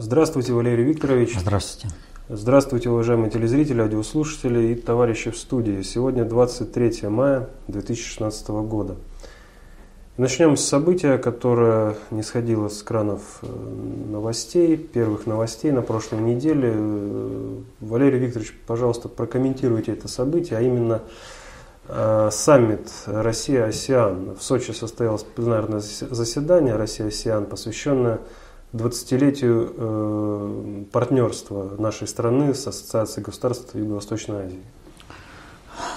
Здравствуйте, Валерий Викторович. Здравствуйте. Здравствуйте, уважаемые телезрители, радиослушатели и товарищи в студии. Сегодня 23 мая 2016 года. Начнем с события, которое не сходило с кранов э, новостей, первых новостей на прошлой неделе. Э, Валерий Викторович, пожалуйста, прокомментируйте это событие, а именно э, саммит Россия-Осиан. В Сочи состоялось пленарное заседание Россия-Осиан, посвященное 20-летию э, партнерства нашей страны с Ассоциацией государств Юго-Восточной Азии.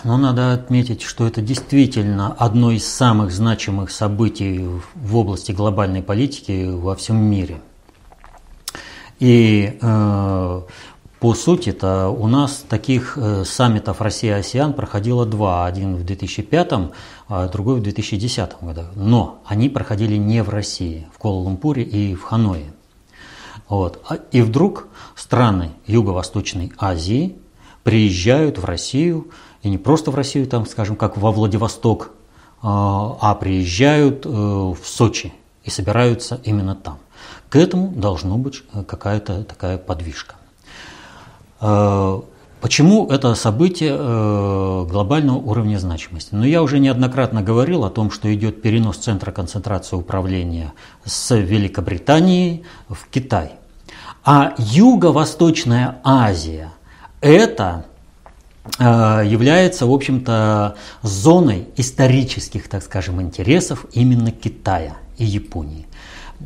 Но надо отметить, что это действительно одно из самых значимых событий в области глобальной политики во всем мире. И э, по сути-то у нас таких э, саммитов Россия-АСЕАН проходило два. Один в 2005, а другой в 2010 году. Но они проходили не в России, в Куала-Лумпуре и в Ханое. Вот. А, и вдруг страны Юго-Восточной Азии приезжают в Россию, и не просто в Россию, там, скажем, как во Владивосток, а, а приезжают э, в Сочи и собираются именно там. К этому должна быть э, какая-то такая подвижка. Почему это событие э, глобального уровня значимости? Ну, я уже неоднократно говорил о том, что идет перенос центра концентрации управления с Великобритании в Китай. А Юго-Восточная Азия – это э, является, в общем-то, зоной исторических, так скажем, интересов именно Китая и Японии.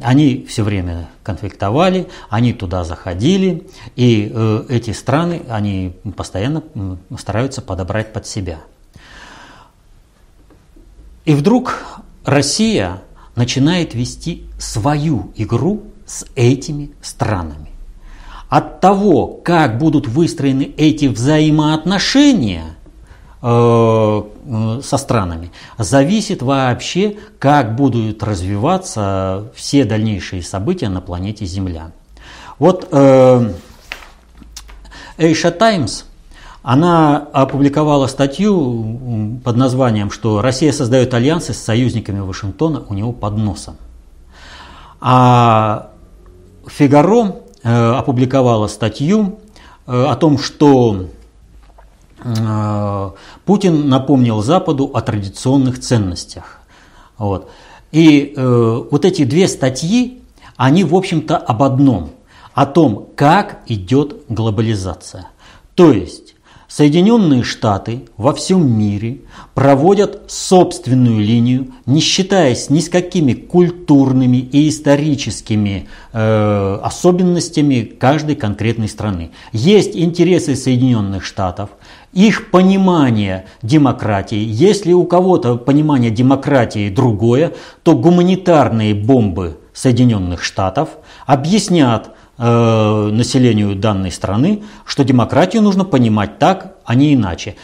Они все время конфликтовали, они туда заходили, и э, эти страны, они постоянно стараются подобрать под себя. И вдруг Россия начинает вести свою игру с этими странами. От того, как будут выстроены эти взаимоотношения, Э, со странами, зависит вообще, как будут развиваться все дальнейшие события на планете Земля. Вот э, Asia Times, она опубликовала статью под названием, что Россия создает альянсы с союзниками Вашингтона у него под носом. А Фигаро э, опубликовала статью о том, что Э, Путин напомнил Западу о традиционных ценностях. Вот. И э, вот эти две статьи, они, в общем-то, об одном, о том, как идет глобализация. То есть Соединенные Штаты во всем мире проводят собственную линию, не считаясь ни с какими культурными и историческими э, особенностями каждой конкретной страны. Есть интересы Соединенных Штатов, их понимание демократии. Если у кого-то понимание демократии другое, то гуманитарные бомбы Соединенных Штатов объяснят э, населению данной страны, что демократию нужно понимать так, а не иначе.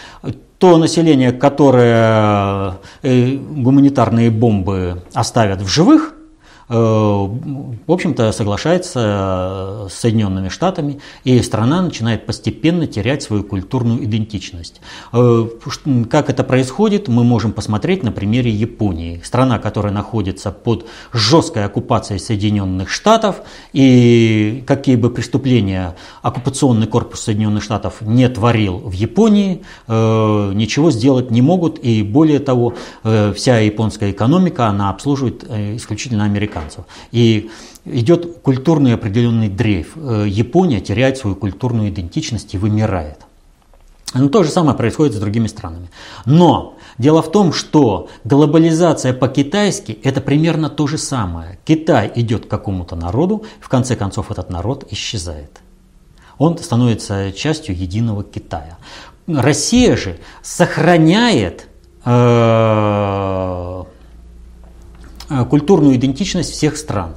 То население, которое э, гуманитарные бомбы оставят в живых – в общем-то, соглашается с Соединенными Штатами, и страна начинает постепенно терять свою культурную идентичность. Э, как это происходит, мы можем посмотреть на примере Японии. Страна, которая находится под жесткой оккупацией Соединенных Штатов, и какие бы преступления оккупационный корпус Соединенных Штатов не творил в Японии, э, ничего сделать не могут, и более того, вся японская экономика, она обслуживает исключительно американцев американцев. И идет культурный определенный дрейф. Э, Япония теряет свою культурную идентичность и вымирает. Но то же самое происходит с другими странами. Но дело в том, что глобализация по-китайски – это примерно то же самое. Китай идет к какому-то народу, в конце концов этот народ исчезает. Он становится частью единого Китая. Россия же сохраняет Э, культурную идентичность всех стран.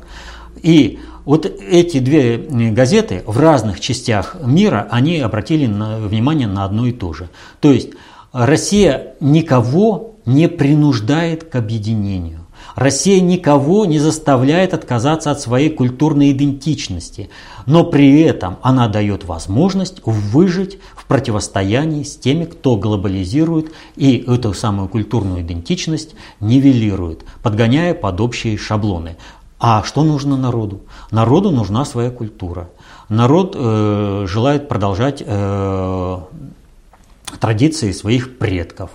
И вот эти две газеты в разных частях мира, они обратили на, внимание на одно и то же. То есть Россия никого не принуждает к объединению. Россия никого не заставляет отказаться от своей культурной идентичности, но при этом она дает возможность выжить в противостоянии с теми, кто глобализирует и эту самую культурную идентичность нивелирует, подгоняя под общие шаблоны. А что нужно народу? Народу нужна своя культура. Народ э, желает продолжать э, традиции своих предков.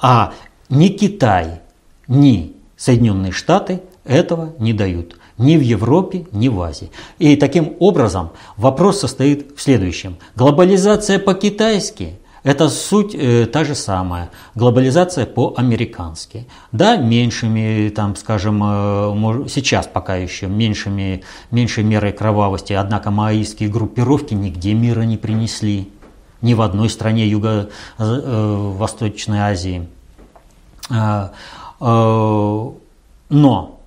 А ни Китай, ни Соединенные Штаты этого не дают. Ни в Европе, ни в Азии. И таким образом вопрос состоит в следующем. Глобализация по-китайски – это суть э, та же самая. Глобализация по-американски. Да, меньшими, там, скажем, э, сейчас пока еще меньшими, меньшей мерой кровавости, однако маоистские группировки нигде мира не принесли. Ни в одной стране Юго-Восточной э, Азии. Э, но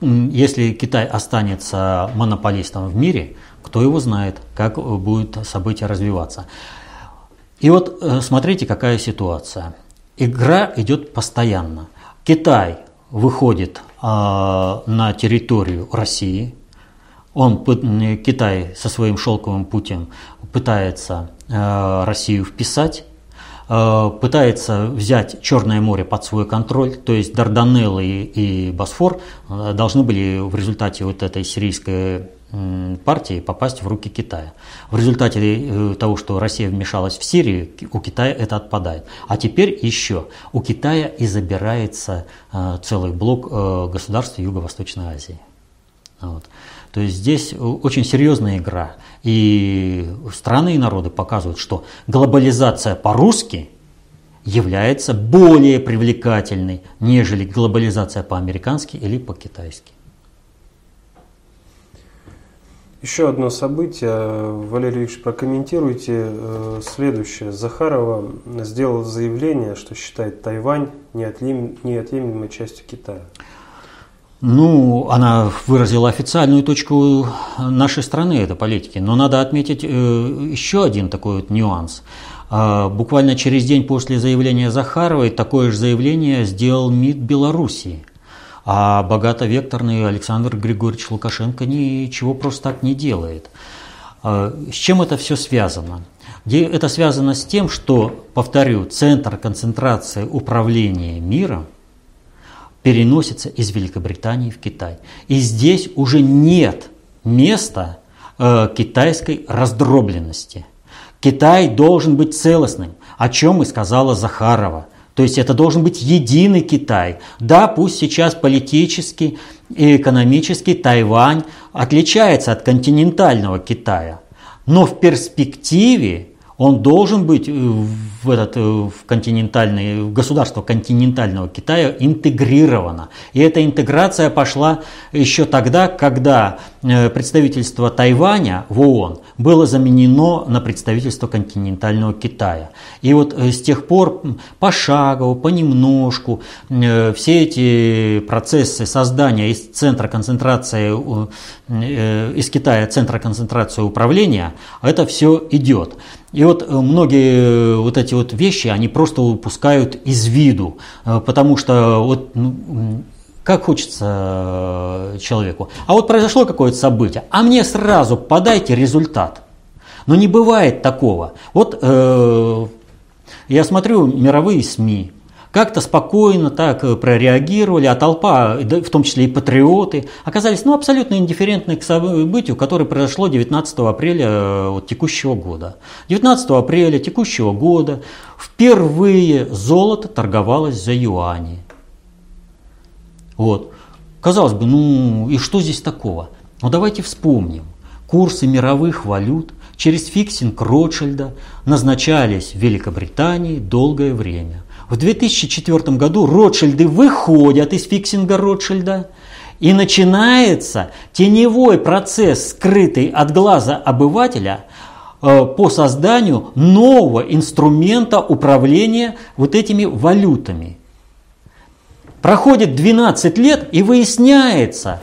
если Китай останется монополистом в мире, кто его знает, как будут события развиваться. И вот э, смотрите, какая ситуация. Игра идет постоянно. Китай выходит э, на территорию России. Он, Китай со своим шелковым путем пытается Россию вписать пытается взять Черное море под свой контроль, то есть Дарданеллы и Босфор э, должны были в результате вот этой сирийской партии попасть в руки Китая. В результате э, того, что Россия вмешалась в Сирию, у Китая это отпадает. А теперь еще у Китая и забирается целый блок государств Юго-Восточной Азии. Вот. То есть здесь очень серьезная игра. И страны и народы показывают, что глобализация по-русски является более привлекательной, нежели глобализация по-американски или по-китайски. Еще одно событие. Валерий Ильич, прокомментируйте э, следующее. Захарова сделала заявление, что считает Тайвань неотъемлемой частью Китая. Ну, она выразила официальную точку нашей страны, этой политики. Но надо отметить э, еще один такой вот нюанс. Э, буквально через день после заявления Захаровой такое же заявление сделал МИД Белоруссии. А богаtovекторный Александр Григорьевич Лукашенко ничего просто так не делает. Э, с чем это все связано? Это связано с тем, что, повторю, центр концентрации управления миром переносится из Великобритании в Китай. И здесь уже нет места э, китайской раздробленности. Китай должен быть целостным, о чем и сказала Захарова. То есть это должен быть единый Китай. Да, пусть сейчас политически и экономически Тайвань отличается от континентального Китая, но в перспективе он должен быть э, в, этот, э, в, континентальный, в государство континентального Китая интегрировано. И эта интеграция пошла еще тогда, когда представительство Тайваня в ООН было заменено на представительство континентального Китая. И вот с тех пор пошагово, понемножку все эти процессы создания из центра концентрации, из Китая центра концентрации управления, это все идет. И вот э, многие э, вот эти вот вещи, они просто упускают из виду, э, потому что вот ну, как хочется человеку. А вот произошло какое-то событие, а мне сразу подайте результат. Но не бывает такого. Вот э, я смотрю мировые СМИ, как-то спокойно так э, прореагировали, а толпа, в том числе и патриоты, оказались ну, абсолютно индифферентны к событию, которое произошло 19 апреля э, вот, текущего года. 19 апреля текущего года впервые золото торговалось за юани. Вот. Казалось бы, ну и что здесь такого? Ну давайте вспомним. Курсы мировых валют через фиксинг Ротшильда назначались в Великобритании долгое время. В 2004 году Ротшильды выходят из фиксинга Ротшильда, и начинается теневой процесс, скрытый от глаза обывателя, э, по созданию нового инструмента управления вот этими валютами. Проходит 12 лет и выясняется,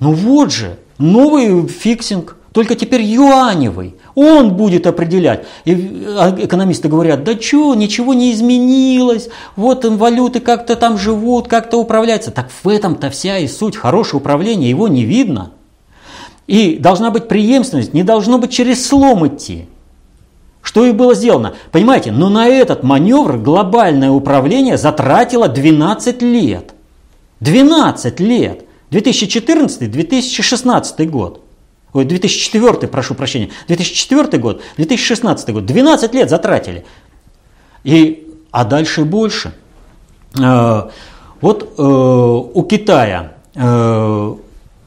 ну вот же, новый фиксинг, только теперь юаневый. Он будет определять. И а, экономисты говорят, да что, ничего не изменилось, вот валюты как-то там живут, как-то управляются. Так в этом-то вся и суть. Хорошее управление, его не видно. И должна быть преемственность, не должно быть через слом идти. Что и было сделано. Понимаете, но на этот маневр глобальное управление затратило 12 лет. 12 лет. 2014-2016 год. Ой, 2004, прошу прощения, 2004 год, 2016 год, 12 лет затратили. И, а дальше больше. Э, вот э, у Китая э,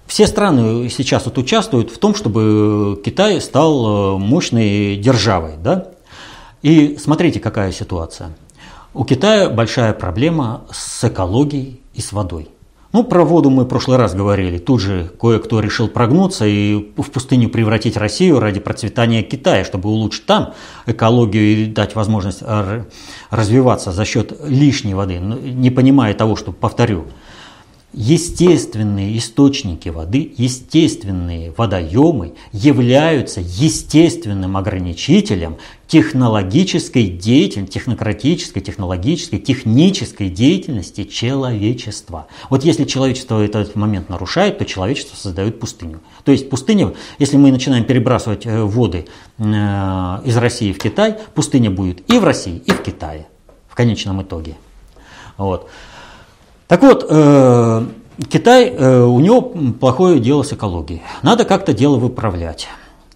все страны сейчас вот участвуют в том, чтобы Китай стал мощной державой. Да? И смотрите, какая ситуация. У Китая большая проблема с экологией и с водой. Ну, про воду мы в прошлый раз говорили. Тут же кое-кто решил прогнуться и в пустыню превратить Россию ради процветания Китая, чтобы улучшить там экологию и дать возможность развиваться за счет лишней воды, не понимая того, что, повторю, Естественные источники воды, естественные водоемы являются естественным ограничителем технологической деятельности, технократической, технологической, технической деятельности человечества. Вот если человечество этот момент нарушает, то человечество создает пустыню. То есть пустыня, если мы начинаем перебрасывать э, воды э, из России в Китай, пустыня будет и в России, и в Китае в конечном итоге. Вот. Так вот, э, Китай, э, у него плохое дело с экологией. Надо как-то дело выправлять.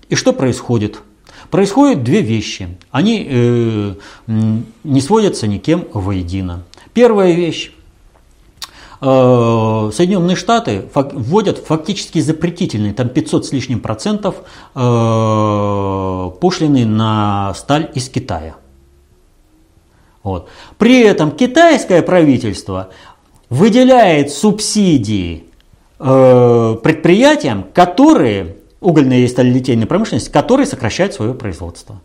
И что происходит? Происходят две вещи. Они э, не сводятся никем воедино. Первая вещь. Соединенные Штаты вводят фактически запретительные, там 500 с лишним процентов пошлины на сталь из Китая. Вот. При этом китайское правительство выделяет субсидии э, предприятиям, которые, угольная и сталелитейная промышленность, которые сокращают свое производство.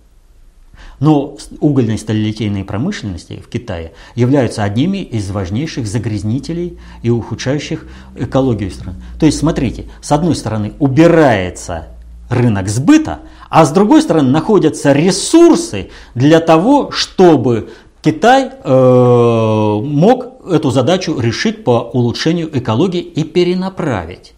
Но угольные и сталелитейные промышленности в Китае являются одними из важнейших загрязнителей и ухудшающих экологию страны. То есть, смотрите, с одной стороны убирается рынок сбыта, а с другой стороны находятся ресурсы для того, чтобы Китай э, мог эту задачу решить по улучшению экологии и перенаправить.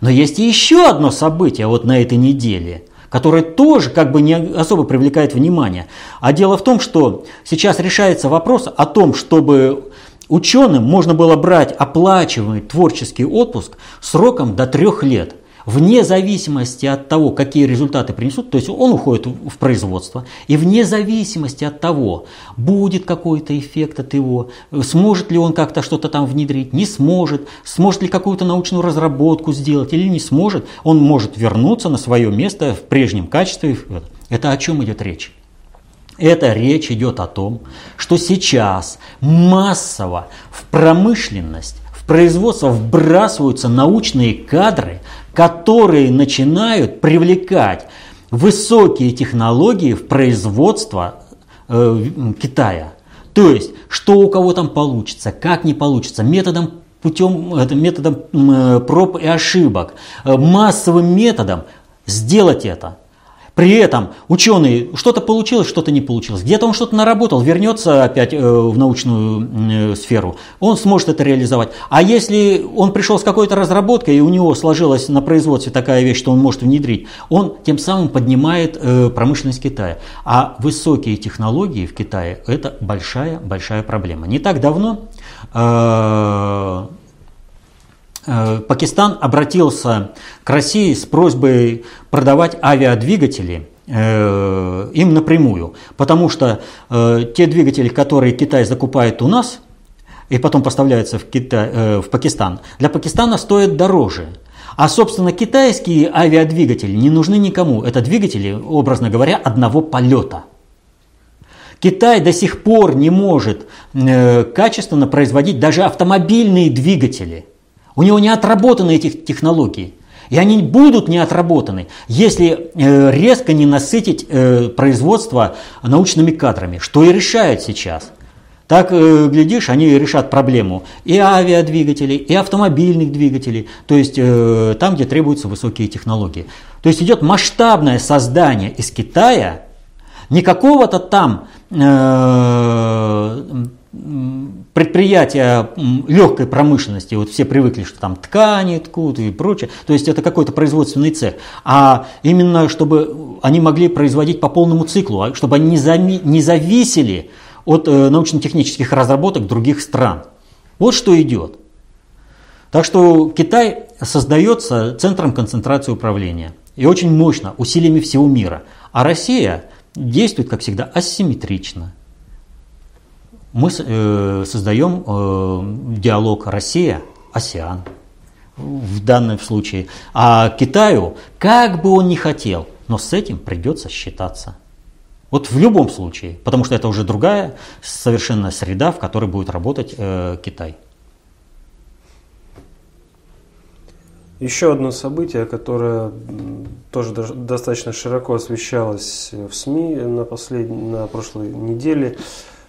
Но есть еще одно событие вот на этой неделе, которое тоже как бы не особо привлекает внимание. А дело в том, что сейчас решается вопрос о том, чтобы ученым можно было брать оплачиваемый творческий отпуск сроком до трех лет – вне зависимости от того, какие результаты принесут, то есть он уходит в производство, и вне зависимости от того, будет какой-то эффект от его, сможет ли он как-то что-то там внедрить, не сможет, сможет ли какую-то научную разработку сделать или не сможет, он может вернуться на свое место в прежнем качестве. Это о чем идет речь? Это речь идет о том, что сейчас массово в промышленность, производство вбрасываются научные кадры, которые начинают привлекать высокие технологии в производство э, Китая. То есть, что у кого там получится, как не получится, методом путем, методом проб и ошибок, э, массовым методом сделать это. При этом ученый что-то получилось, что-то не получилось. Где-то он что-то наработал, вернется опять э, в научную э, сферу, он сможет это реализовать. А если он пришел с какой-то разработкой, и у него сложилась на производстве такая вещь, что он может внедрить, он тем самым поднимает э, промышленность Китая. А высокие технологии в Китае – это большая-большая проблема. Не так давно Пакистан обратился к России с просьбой продавать авиадвигатели э, им напрямую, потому что э, те двигатели, которые Китай закупает у нас и потом поставляются в, Китай, в Пакистан, для Пакистана стоят дороже. А, собственно, китайские авиадвигатели не нужны никому. Это двигатели, образно говоря, одного полета. Китай до сих пор не может качественно производить даже автомобильные двигатели – у него не отработаны эти технологии. И они будут не отработаны, если э, резко не насытить э, производство научными кадрами, что и решают сейчас. Так, э, глядишь, они решат проблему и авиадвигателей, и автомобильных двигателей, то есть там, где требуются высокие технологии. То есть идет масштабное создание из Китая не какого-то там предприятия легкой промышленности, вот все привыкли, что там ткани ткут и прочее, то есть это какой-то производственный цех, а именно чтобы они могли производить по полному циклу, а чтобы они не зависели от э, научно-технических разработок других стран. Вот что идет. Так что Китай создается центром концентрации управления и очень мощно, усилиями всего мира. А Россия действует, как всегда, асимметрично. Мы э, создаем э, диалог Россия-Осиан в данном случае. А Китаю, как бы он ни хотел, но с этим придется считаться. Вот в любом случае, потому что это уже другая совершенно среда, в которой будет работать э, Китай. Еще одно событие, которое тоже достаточно широко освещалось в СМИ на, послед... на прошлой неделе,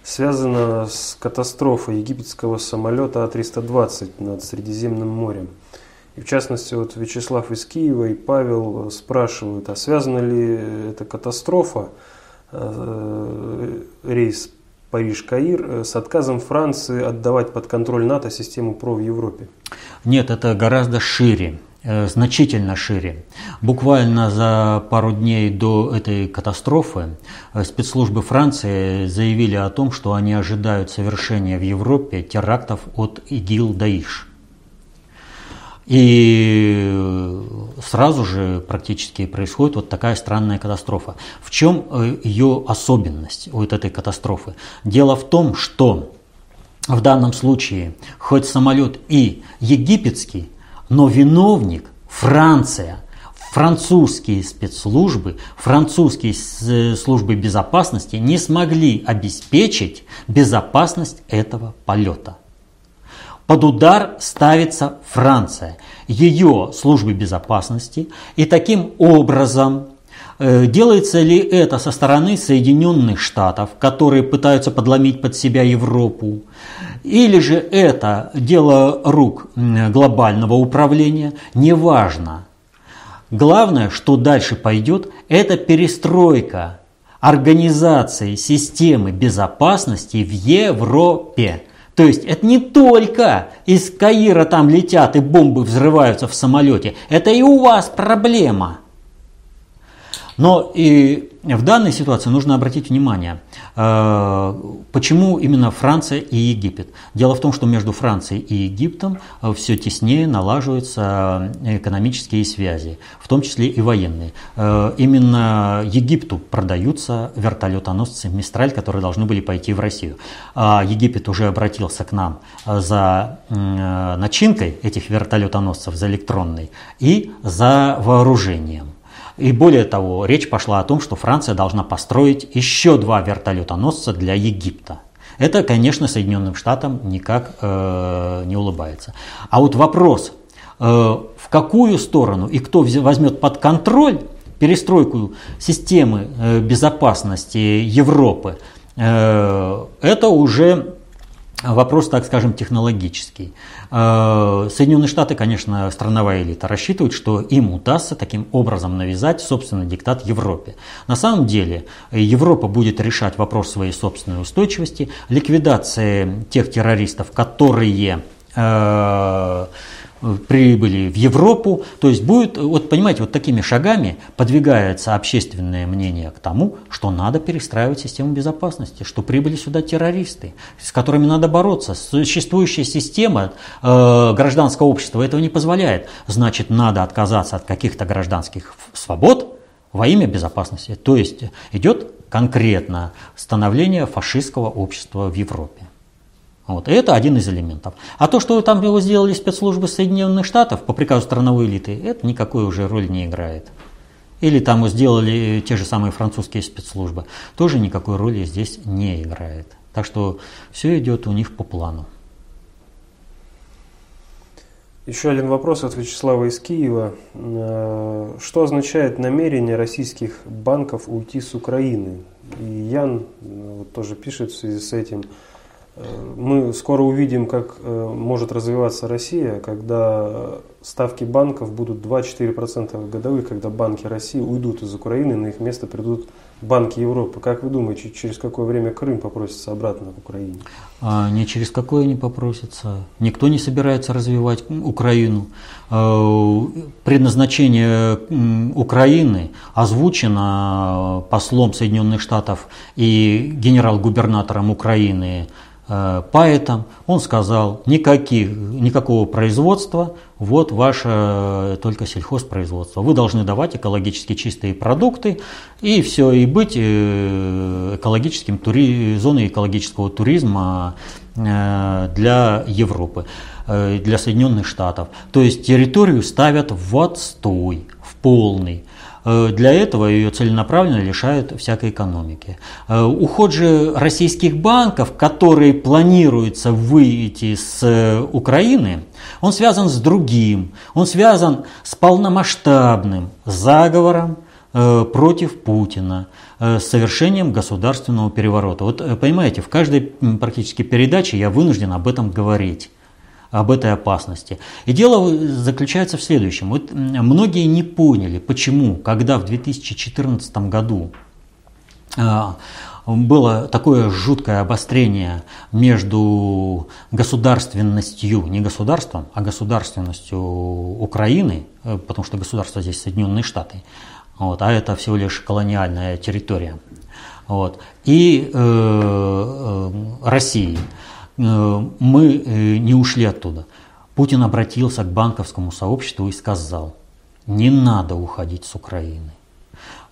связано с катастрофой египетского самолета А-320 над Средиземным морем. И в частности, вот Вячеслав из Киева и Павел спрашивают, а связана ли эта катастрофа, э, рейс Париж-Каир, э, с отказом Франции отдавать под контроль НАТО систему ПРО в Европе? Нет, это гораздо шире э, значительно шире. Буквально за пару дней до этой катастрофы спецслужбы Франции заявили о том, что они ожидают совершения в Европе терактов от ИГИЛ-Даиш. И сразу же практически происходит вот такая странная катастрофа. В чем э, ее особенность вот этой катастрофы? Дело в том, что в данном случае хоть самолет и египетский, но виновник Франция, французские спецслужбы, французские службы безопасности не смогли обеспечить безопасность этого полета. Под удар ставится Франция, ее службы безопасности, и таким образом э, Делается ли это со стороны Соединенных Штатов, которые пытаются подломить под себя Европу, или же это дело рук глобального управления, неважно. Главное, что дальше пойдет, это перестройка организации системы безопасности в Европе. То есть это не только из Каира там летят и бомбы взрываются в самолете, это и у вас проблема. Но и в данной ситуации нужно обратить внимание, э, почему именно Франция и Египет. Дело в том, что между Францией и Египтом э, все теснее налаживаются экономические связи, в том числе и военные. Э, именно Египту продаются вертолетоносцы «Мистраль», которые должны были пойти в Россию. А Египет уже обратился к нам за начинкой этих вертолетоносцев, за электронной и за вооружением. И более того, речь пошла о том, что Франция должна построить еще два вертолетоносца для Египта. Это, конечно, Соединенным Штатам никак э, не улыбается. А вот вопрос, э, в какую сторону и кто возьмет под контроль перестройку системы э, безопасности Европы, э, это уже Вопрос, так скажем, технологический. Э, Соединенные Штаты, конечно, страновая элита, рассчитывают, что им удастся таким образом навязать собственный диктат Европе. На самом деле Европа будет решать вопрос своей собственной устойчивости, ликвидации тех террористов, которые э, прибыли в Европу. То есть будет, вот понимаете, вот такими шагами подвигается общественное мнение к тому, что надо перестраивать систему безопасности, что прибыли сюда террористы, с которыми надо бороться. Существующая система э, гражданского общества этого не позволяет. Значит, надо отказаться от каких-то гражданских свобод во имя безопасности. То есть идет конкретно становление фашистского общества в Европе. Вот. И это один из элементов. А то, что там его сделали спецслужбы Соединенных Штатов по приказу страновой элиты, это никакой уже роли не играет. Или там сделали те же самые французские спецслужбы, тоже никакой роли здесь не играет. Так что все идет у них по плану. Еще один вопрос от Вячеслава из Киева. Э, что означает намерение российских банков уйти с Украины? И Ян э, вот тоже пишет в связи с этим – мы скоро увидим, как э, может развиваться Россия, когда ставки банков будут 2-4% годовых, когда банки России уйдут из Украины, на их место придут банки Европы. Как вы думаете, через какое время Крым попросится обратно в Украине? А, не через какое не попросится. Никто не собирается развивать Украину. Э, предназначение Украины озвучено послом Соединенных Штатов и генерал-губернатором Украины э, поэтам, он сказал, никаких, никакого производства, вот ваше э, только сельхозпроизводство. Вы должны давать экологически чистые продукты и все, и быть э, экологическим тури, зоной экологического туризма для Европы, для Соединенных Штатов. То есть территорию ставят в отстой, в полный. Э, для этого ее целенаправленно лишают всякой экономики. Э, уход же российских банков, которые планируется выйти с э, Украины, он связан с другим. Он связан с полномасштабным заговором против Путина, с совершением государственного переворота. Вот понимаете, в каждой практически передаче я вынужден об этом говорить об этой опасности. И дело заключается в следующем. Вот многие не поняли, почему, когда в 2014 году а, было такое жуткое обострение между государственностью, не государством, а государственностью Украины, э, потому что государство здесь Соединенные Штаты, вот, а это всего лишь колониальная территория, вот, и э, э, России. Э, мы э, не ушли оттуда. Путин обратился к банковскому сообществу и сказал, не надо уходить с Украины,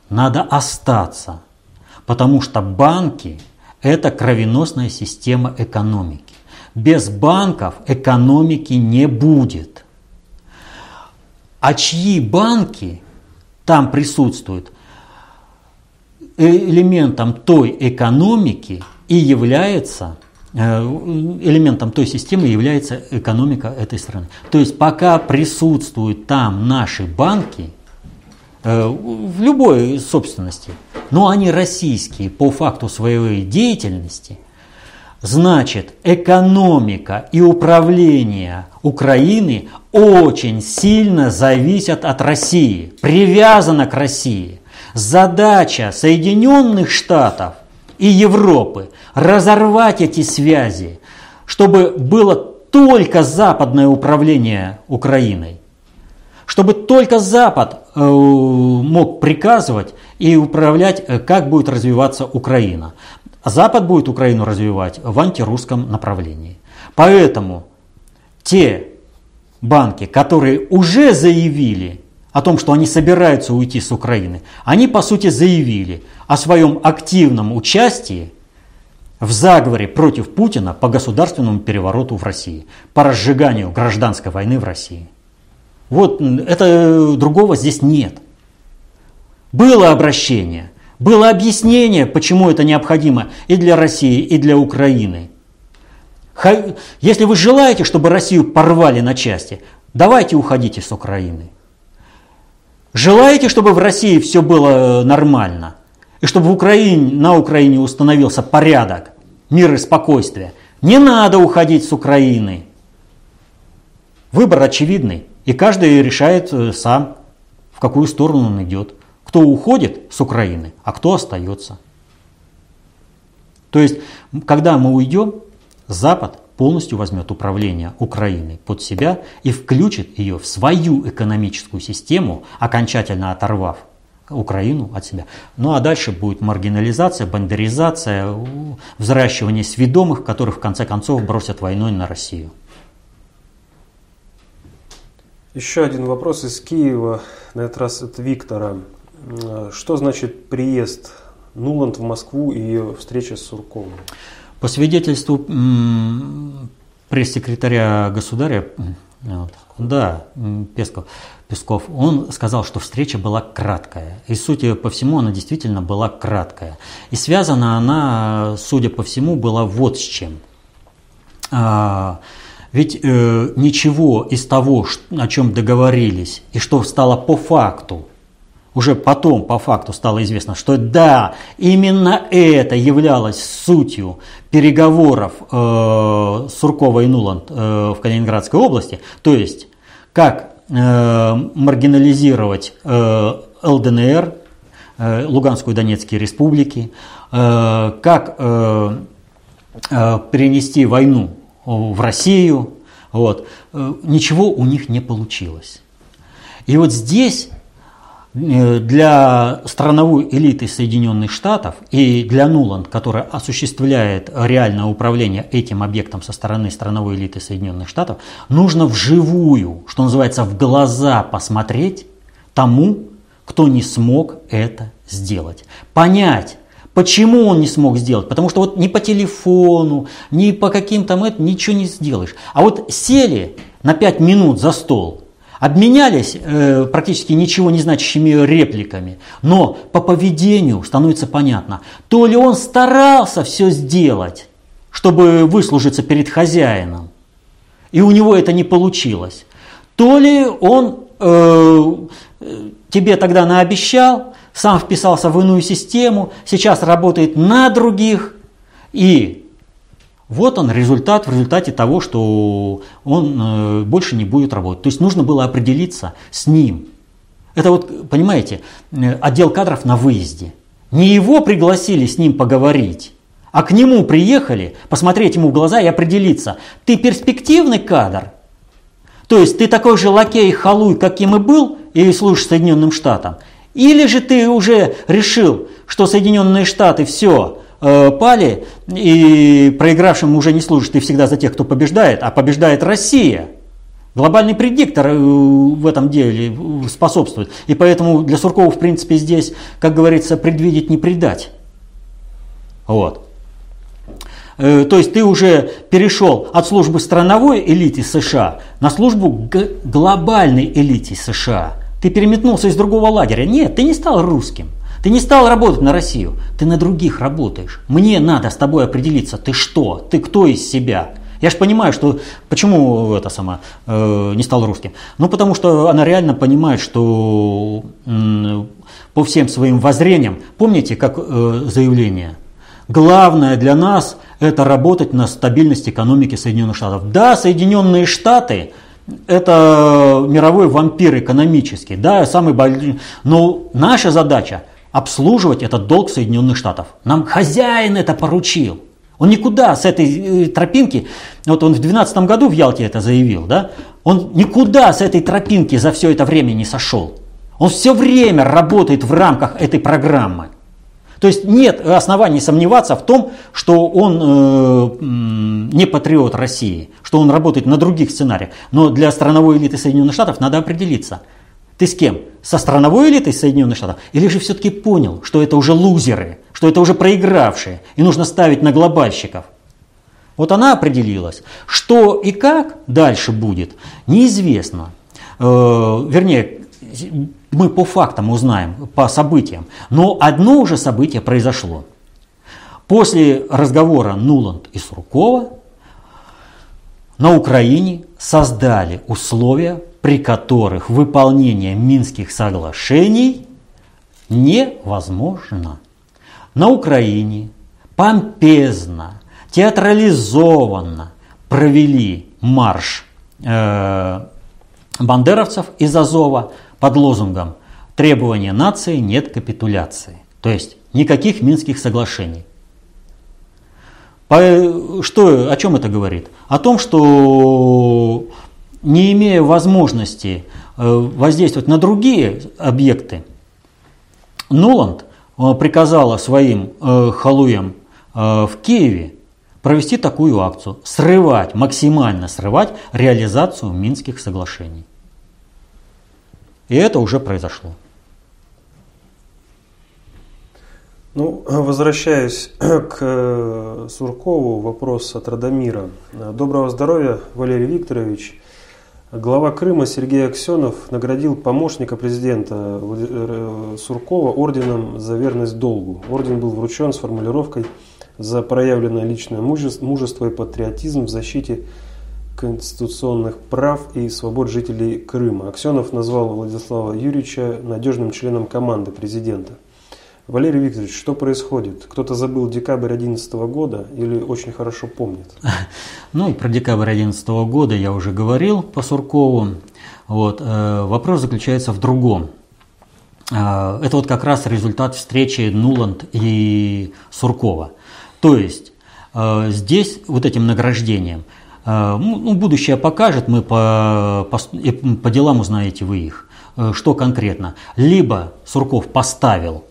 надо остаться, потому что банки – это кровеносная система экономики. Без банков экономики не будет. А чьи банки там присутствуют, элементом той экономики и является Э, элементом той системы является экономика этой страны. То есть пока присутствуют там наши банки, э, в любой собственности, но они российские по факту своей деятельности, значит экономика и управление Украины очень сильно зависят от России, привязана к России. Задача Соединенных Штатов и Европы разорвать эти связи, чтобы было только западное управление Украиной, чтобы только Запад э, мог приказывать и управлять, э, как будет развиваться Украина. Запад будет Украину развивать в антирусском направлении. Поэтому те банки, которые уже заявили о том, что они собираются уйти с Украины, они по сути заявили о своем активном участии в заговоре против Путина по государственному перевороту в России, по разжиганию гражданской войны в России. Вот это другого здесь нет. Было обращение, было объяснение, почему это необходимо и для России, и для Украины. Если вы желаете, чтобы Россию порвали на части, давайте уходите с Украины. Желаете, чтобы в России все было нормально? И чтобы в Украине, на Украине установился порядок, мир и спокойствие, не надо уходить с Украины. Выбор очевидный, и каждый решает э, сам, в какую сторону он идет. Кто уходит с Украины, а кто остается. То есть, когда мы уйдем, Запад полностью возьмет управление Украиной под себя и включит ее в свою экономическую систему, окончательно оторвав Украину от себя. Ну а дальше будет маргинализация, бандеризация, взращивание сведомых, которых в конце концов бросят войной на Россию. Еще один вопрос из Киева, на этот раз от Виктора. Что значит приезд Нуланд в Москву и ее встреча с Сурковым? По свидетельству пресс-секретаря государя, вот, да, Песков, Песков, он сказал, что встреча была краткая. И, судя по всему, она действительно была краткая. И связана она, судя по всему, была вот с чем. А, ведь э, ничего из того, о чем договорились, и что стало по факту, уже потом по факту стало известно, что да, именно это являлось сутью переговоров э, Суркова и Нуланд э, в Калининградской области, то есть как маргинализировать э, ЛДНР, э, Луганскую и Донецкие республики, как перенести войну в Россию. Вот. Ничего у них не получилось. И вот здесь э, для страновой элиты Соединенных Штатов и для Нуланд, которая осуществляет реальное управление этим объектом со стороны страновой элиты Соединенных Штатов, нужно вживую, что называется, в глаза посмотреть тому, кто не смог это сделать. Понять, Почему он не смог сделать? Потому что вот ни по телефону, ни по каким-то ничего не сделаешь. А вот сели на 5 минут за стол, обменялись э, практически ничего не значащими репликами, но по поведению становится понятно, то ли он старался все сделать, чтобы выслужиться перед хозяином, и у него это не получилось, то ли он э, тебе тогда наобещал, сам вписался в иную систему, сейчас работает на других. И вот он результат в результате того, что он э, больше не будет работать. То есть нужно было определиться с ним. Это вот, понимаете, э, отдел кадров на выезде. Не его пригласили с ним поговорить, а к нему приехали посмотреть ему в глаза и определиться, ты перспективный кадр, то есть ты такой же лакей халуй, каким и был, и служишь Соединенным Штатам, или же ты уже решил, что Соединенные Штаты все пали, и проигравшим уже не служишь ты всегда за тех, кто побеждает, а побеждает Россия. Глобальный предиктор э, в этом деле способствует. И поэтому для Суркова, в принципе, здесь, как говорится, предвидеть не предать. Вот. Э, то есть ты уже перешел от службы страновой элите США на службу глобальной элите США. Ты переметнулся из другого лагеря. Нет, ты не стал русским. Ты не стал работать на Россию. Ты на других работаешь. Мне надо с тобой определиться, ты что, ты кто из себя. Я же понимаю, что почему это сама э, не стал русским. Ну, потому что она реально понимает, что э, по всем своим воззрениям, помните, как э, заявление? Главное для нас это работать на стабильность экономики Соединенных Штатов. Да, Соединенные Штаты это мировой вампир экономический, да, самый большой. Но наша задача обслуживать этот долг Соединенных Штатов. Нам хозяин это поручил. Он никуда с этой э, тропинки, вот он в 2012 году в Ялте это заявил, да, он никуда с этой тропинки за все это время не сошел. Он все время работает в рамках этой программы. То есть нет оснований сомневаться в том, что он э, не патриот России, что он работает на других сценариях. Но для страновой элиты Соединенных Штатов надо определиться. Ты с кем? Со страновой элитой Соединенных Штатов? Или же все-таки понял, что это уже лузеры, что это уже проигравшие, и нужно ставить на глобальщиков? Вот она определилась. Что и как дальше будет, неизвестно. Э, вернее, мы по фактам узнаем, по событиям. Но одно уже событие произошло. После разговора Нуланд и Суркова на Украине создали условия, при которых выполнение Минских соглашений невозможно. На Украине помпезно, театрализованно провели марш э, бандеровцев из Азова – под лозунгом «Требования нации нет капитуляции». То есть никаких Минских соглашений. По, что, о чем это говорит? О том, что не имея возможности э, воздействовать на другие объекты, Нуланд э, приказала своим э, халуям в Киеве провести такую акцию, срывать, максимально срывать реализацию Минских соглашений. И это уже произошло. Ну, возвращаясь к Суркову, вопрос от Радомира. Доброго здоровья, Валерий Викторович. Глава Крыма Сергей Аксенов наградил помощника президента э, Суркова орденом за верность долгу. Орден был вручен с формулировкой «За проявленное личное мужество и патриотизм в защите конституционных прав и свобод жителей Крыма. Аксенов назвал Владислава Юрьевича надежным членом команды президента. Валерий Викторович, что происходит? Кто-то забыл декабрь 2011 года или очень хорошо помнит? Ну, про декабрь 2011 года я уже говорил по Суркову. Вот, э, вопрос заключается в другом. Э, это вот как раз результат встречи Нуланд и Суркова. То есть э, здесь вот этим награждением – ну, ну, будущее покажет, мы по, по, по делам узнаете вы их. что конкретно? Либо Сурков поставил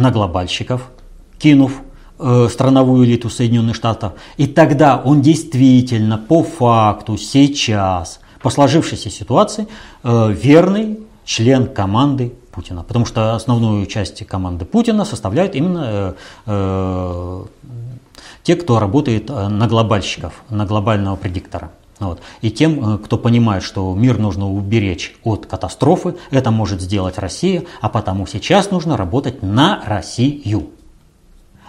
на глобальщиков, кинув э, страновую элиту Соединенных Штатов, и тогда он действительно по факту сейчас, по сложившейся ситуации, э, верный член команды Путина. Потому что основную часть команды Путина составляют именно э, те, кто работает на глобальщиков, на глобального предиктора. Вот. И тем, кто понимает, что мир нужно уберечь от катастрофы, это может сделать Россия, а потому сейчас нужно работать на Россию.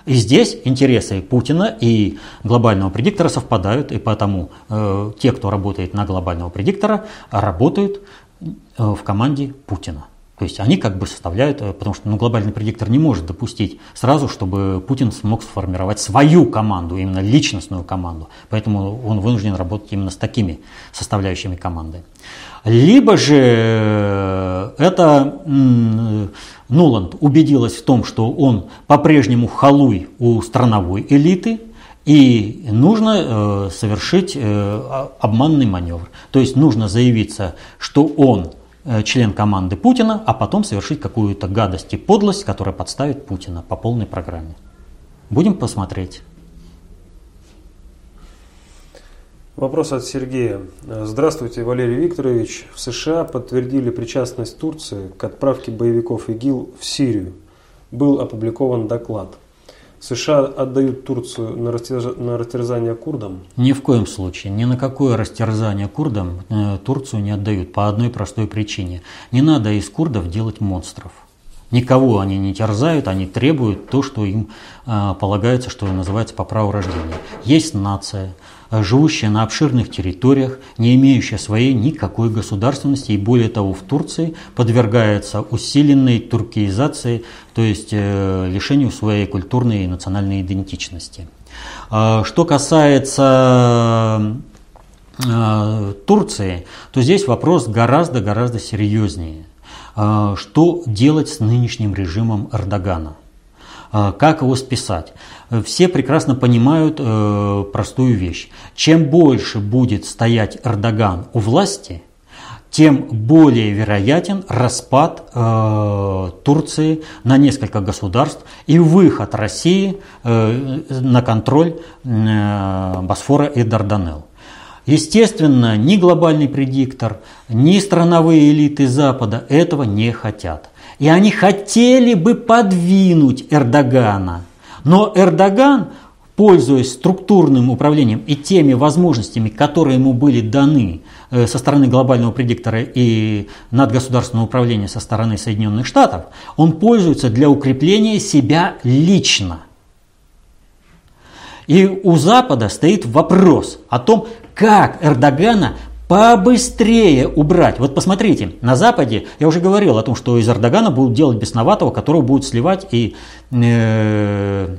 И здесь интересы Путина и глобального предиктора совпадают, и потому э, те, кто работает на глобального предиктора, работают э, в команде Путина. То есть они как бы составляют, э, потому что ну, глобальный предиктор не может допустить сразу, чтобы Путин смог сформировать свою команду, именно личностную команду. Поэтому он вынужден работать именно с такими составляющими команды. Либо же э, это Нуланд убедилась в том, что он по-прежнему халуй у страновой элиты, и нужно э, совершить э, обманный маневр. То есть нужно заявиться, что он член команды Путина, а потом совершить какую-то гадость и подлость, которая подставит Путина по полной программе. Будем посмотреть. Вопрос от Сергея. Здравствуйте, Валерий Викторович. В США подтвердили причастность Турции к отправке боевиков ИГИЛ в Сирию. Был опубликован доклад. США отдают Турцию на растерзание курдам? Ни в коем случае. Ни на какое растерзание курдам э, Турцию не отдают по одной простой причине. Не надо из курдов делать монстров. Никого они не терзают, они требуют то, что им э, полагается, что называется по праву рождения. Есть нация, живущая на обширных территориях, не имеющая своей никакой государственности и более того в Турции подвергается усиленной туркизации, то есть э, лишению своей культурной и национальной идентичности. Э, что касается э, Турции, то здесь вопрос гораздо-гораздо серьезнее. Э, что делать с нынешним режимом Эрдогана? Э, как его списать? Все прекрасно понимают э, простую вещь. Чем больше будет стоять Эрдоган у власти, тем более вероятен распад э, Турции на несколько государств и выход России э, на контроль э, Босфора и Дарданелл. Естественно, ни глобальный предиктор, ни страновые элиты Запада этого не хотят. И они хотели бы подвинуть Эрдогана. Но Эрдоган, пользуясь структурным управлением и теми возможностями, которые ему были даны э, со стороны глобального предиктора и надгосударственного управления со стороны Соединенных Штатов, он пользуется для укрепления себя лично. И у Запада стоит вопрос о том, как Эрдогана побыстрее убрать. Вот посмотрите, на Западе, я уже говорил о том, что из Эрдогана будут делать бесноватого, которого будут сливать и э,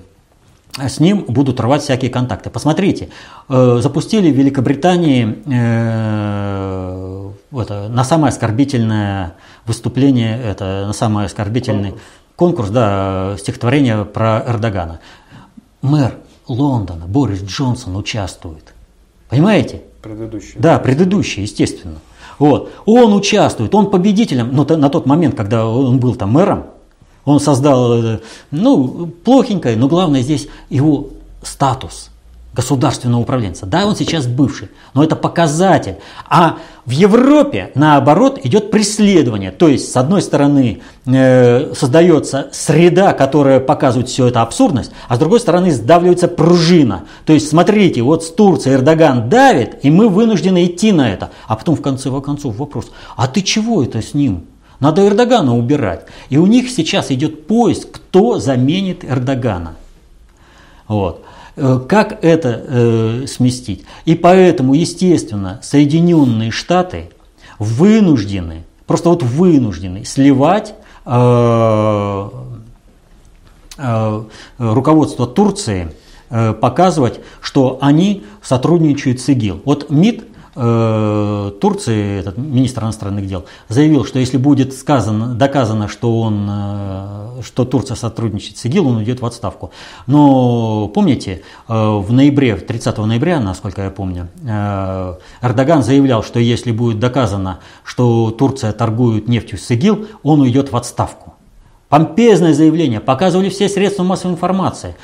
с ним будут рвать всякие контакты. Посмотрите, э, запустили в Великобритании э, это, на самое оскорбительное выступление, это на самый оскорбительный конкурс, конкурс да, стихотворение про Эрдогана. Мэр Лондона Борис Джонсон участвует. Понимаете? Предыдущий. Да, предыдущий, естественно. Вот. Он участвует, он победителем, но на тот момент, когда он был там мэром, он создал, э, ну, плохенькое, но главное здесь его статус государственного управленца. Да, он сейчас бывший, но это показатель. А в Европе, наоборот, идет преследование. То есть, с одной стороны, э, создается среда, которая показывает всю эту абсурдность, а с другой стороны, сдавливается пружина. То есть, смотрите, вот с Турцией Эрдоган давит, и мы вынуждены идти на это. А потом, в конце концов, вопрос, а ты чего это с ним? Надо Эрдогана убирать. И у них сейчас идет поиск, кто заменит Эрдогана. Вот. Э, как это э, сместить? И поэтому, естественно, Соединенные Штаты вынуждены, просто вот вынуждены сливать э, э, руководство Турции, э, показывать, что они сотрудничают с ИГИЛ. Вот МИД Турции, этот министр иностранных дел, заявил, что если будет сказано, доказано, что, он, э, что Турция сотрудничает с ИГИЛ, он уйдет в отставку. Но помните, э, в ноябре, 30 ноября, насколько я помню, э, Эрдоган заявлял, что если будет доказано, что Турция торгует нефтью с ИГИЛ, он уйдет в отставку. Помпезное заявление, показывали все средства массовой информации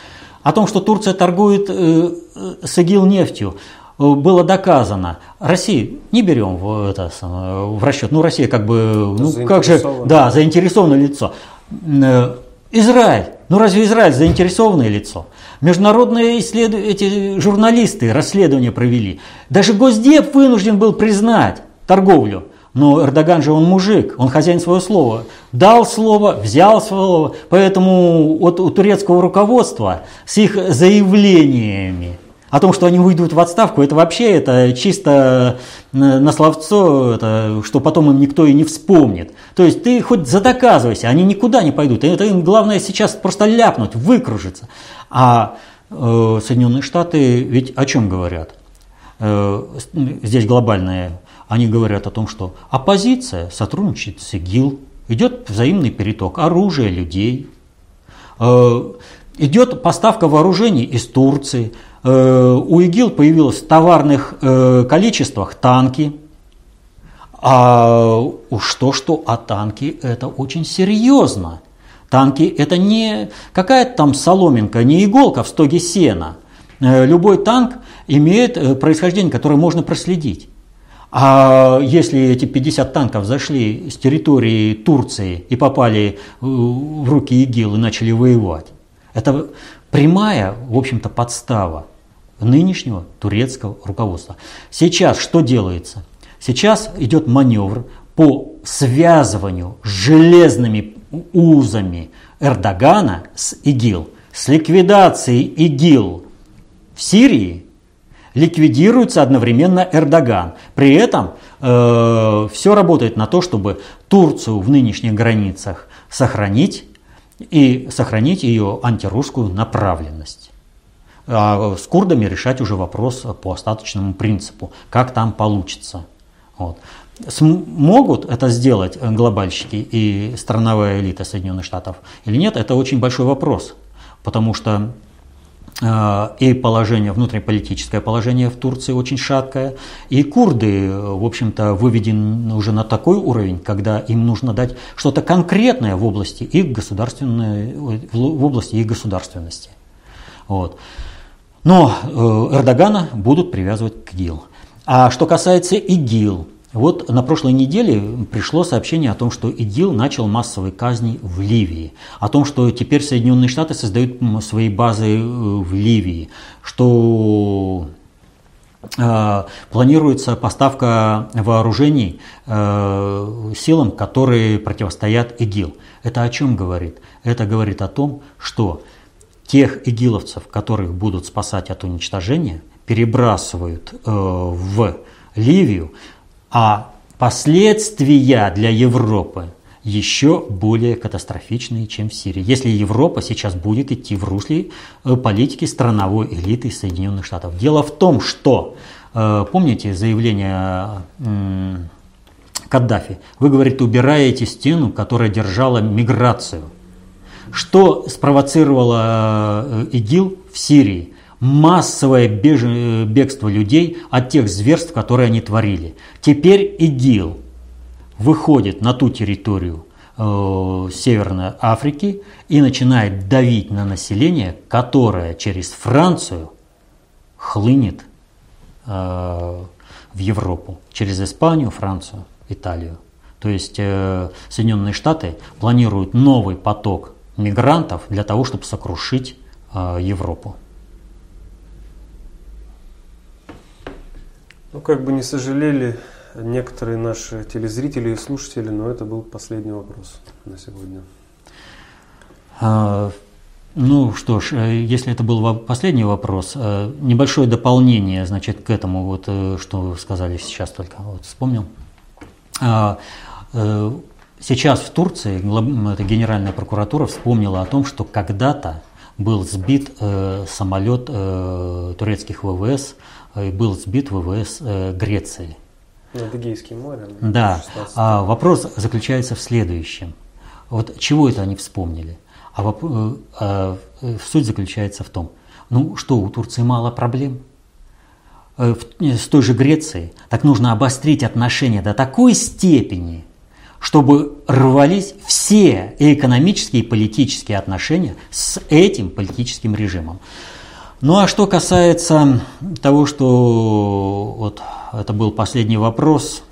о том, что Турция торгует э, э с ИГИЛ нефтью. Было доказано. Россию не берем в, это, в расчет. Ну, Россия как бы, ну, как же, да, заинтересованное лицо. Э, Израиль. Ну, разве Израиль заинтересованное лицо? Международные исслед... эти журналисты расследования провели. Даже Госдеп вынужден был признать торговлю. Но Эрдоган же он мужик, он хозяин своего слова. Дал слово, взял слово. Поэтому от, у турецкого руководства с их заявлениями о том, что они уйдут в отставку, это вообще это чисто э, на словцо, это, что потом им никто и не вспомнит. То есть ты хоть задоказывайся, они никуда не пойдут. Это им главное сейчас просто ляпнуть, выкружиться. А э, Соединенные Штаты ведь о чем говорят? Э, здесь глобальное. Они говорят о том, что оппозиция сотрудничает с ИГИЛ, идет взаимный переток оружия, людей, э, идет поставка вооружений из Турции – у ИГИЛ появилось в товарных э, количествах танки. А уж то, что а танки это очень серьезно. Танки это не какая-то там соломинка, не иголка в стоге сена. Э, любой танк имеет происхождение, которое можно проследить. А если эти 50 танков зашли с территории Турции и попали в руки ИГИЛ и начали воевать, это прямая, в общем-то, подстава нынешнего турецкого руководства. Сейчас что делается? Сейчас идет маневр по связыванию железными узами Эрдогана с ИГИЛ, с ликвидацией ИГИЛ в Сирии ликвидируется одновременно Эрдоган. При этом э, все работает на то, чтобы Турцию в нынешних границах сохранить и сохранить ее антирусскую направленность. А с курдами решать уже вопрос по остаточному принципу, как там получится. Вот. Смогут это сделать глобальщики и страновая элита Соединенных Штатов или нет, это очень большой вопрос, потому что э, и положение, внутриполитическое положение в Турции очень шаткое, и курды, в общем-то, выведены уже на такой уровень, когда им нужно дать что-то конкретное в области их государственной, в области их государственности. Вот. Но э, Эрдогана будут привязывать к ИГИЛ. А что касается ИГИЛ, вот на прошлой неделе пришло сообщение о том, что ИГИЛ начал массовые казни в Ливии, о том, что теперь Соединенные Штаты создают свои базы э, в Ливии, что э, планируется поставка вооружений э, силам, которые противостоят ИГИЛ. Это о чем говорит? Это говорит о том, что тех игиловцев, которых будут спасать от уничтожения, перебрасывают в Ливию, а последствия для Европы еще более катастрофичные, чем в Сирии. Если Европа сейчас будет идти в русле э, политики страновой элиты Соединенных Штатов. Дело в том, что, э, помните заявление э, Каддафи, вы, говорите, убираете стену, которая держала миграцию – что спровоцировало ИГИЛ в Сирии? Массовое бегство людей от тех зверств, которые они творили. Теперь ИГИЛ выходит на ту территорию э, Северной Африки и начинает давить на население, которое через Францию хлынет э, в Европу, через Испанию, Францию, Италию. То есть э, Соединенные Штаты планируют новый поток мигрантов для того, чтобы сокрушить э, Европу. Ну, как бы не сожалели некоторые наши телезрители и слушатели, но это был последний вопрос на сегодня. А, ну что ж, э, если это был последний вопрос, э, небольшое дополнение, значит, к этому, вот, что вы сказали сейчас только, вот вспомнил. А, Сейчас в Турции Генеральная прокуратура вспомнила о том, что когда-то был сбит э, самолет э, турецких ВВС и был сбит ВВС Греции. Над Эгейским морем. Да. А вопрос заключается в следующем. Вот чего это они вспомнили? А, воп... а суть заключается в том, ну что, у Турции мало проблем? С той же Грецией, так нужно обострить отношения до такой степени, чтобы рвались все и экономические, и политические отношения с этим политическим режимом. Ну а что касается того, что вот это был последний вопрос,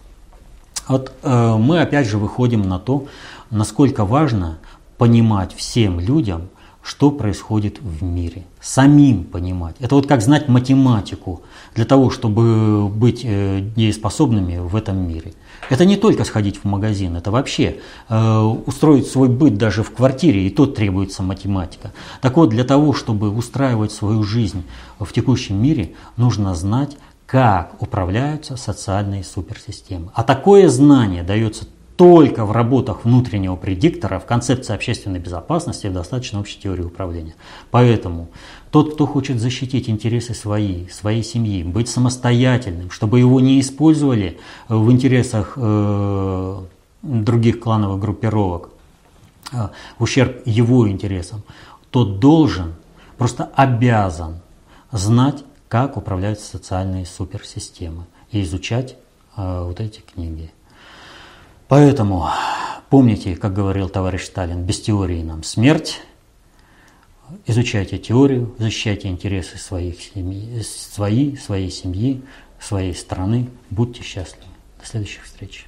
вот э, мы опять же выходим на то, насколько важно понимать всем людям, что происходит в мире. Самим понимать. Это вот как знать математику для того, чтобы быть э, дееспособными в этом мире. Это не только сходить в магазин, это вообще э, устроить свой быт даже в квартире, и тут требуется математика. Так вот, для того, чтобы устраивать свою жизнь в текущем мире, нужно знать, как управляются социальные суперсистемы. А такое знание дается только в работах внутреннего предиктора, в концепции общественной безопасности, в достаточно общей теории управления. Поэтому тот, кто хочет защитить интересы свои, своей семьи, быть самостоятельным, чтобы его не использовали в интересах э, других клановых группировок, э, ущерб его интересам, тот должен, просто обязан знать, как управляются социальные суперсистемы и изучать э, вот эти книги. Поэтому помните, как говорил товарищ Сталин, без теории нам смерть. Изучайте теорию, защищайте интересы своих семьи, свои, своей семьи, своей страны. Будьте счастливы. До следующих встреч.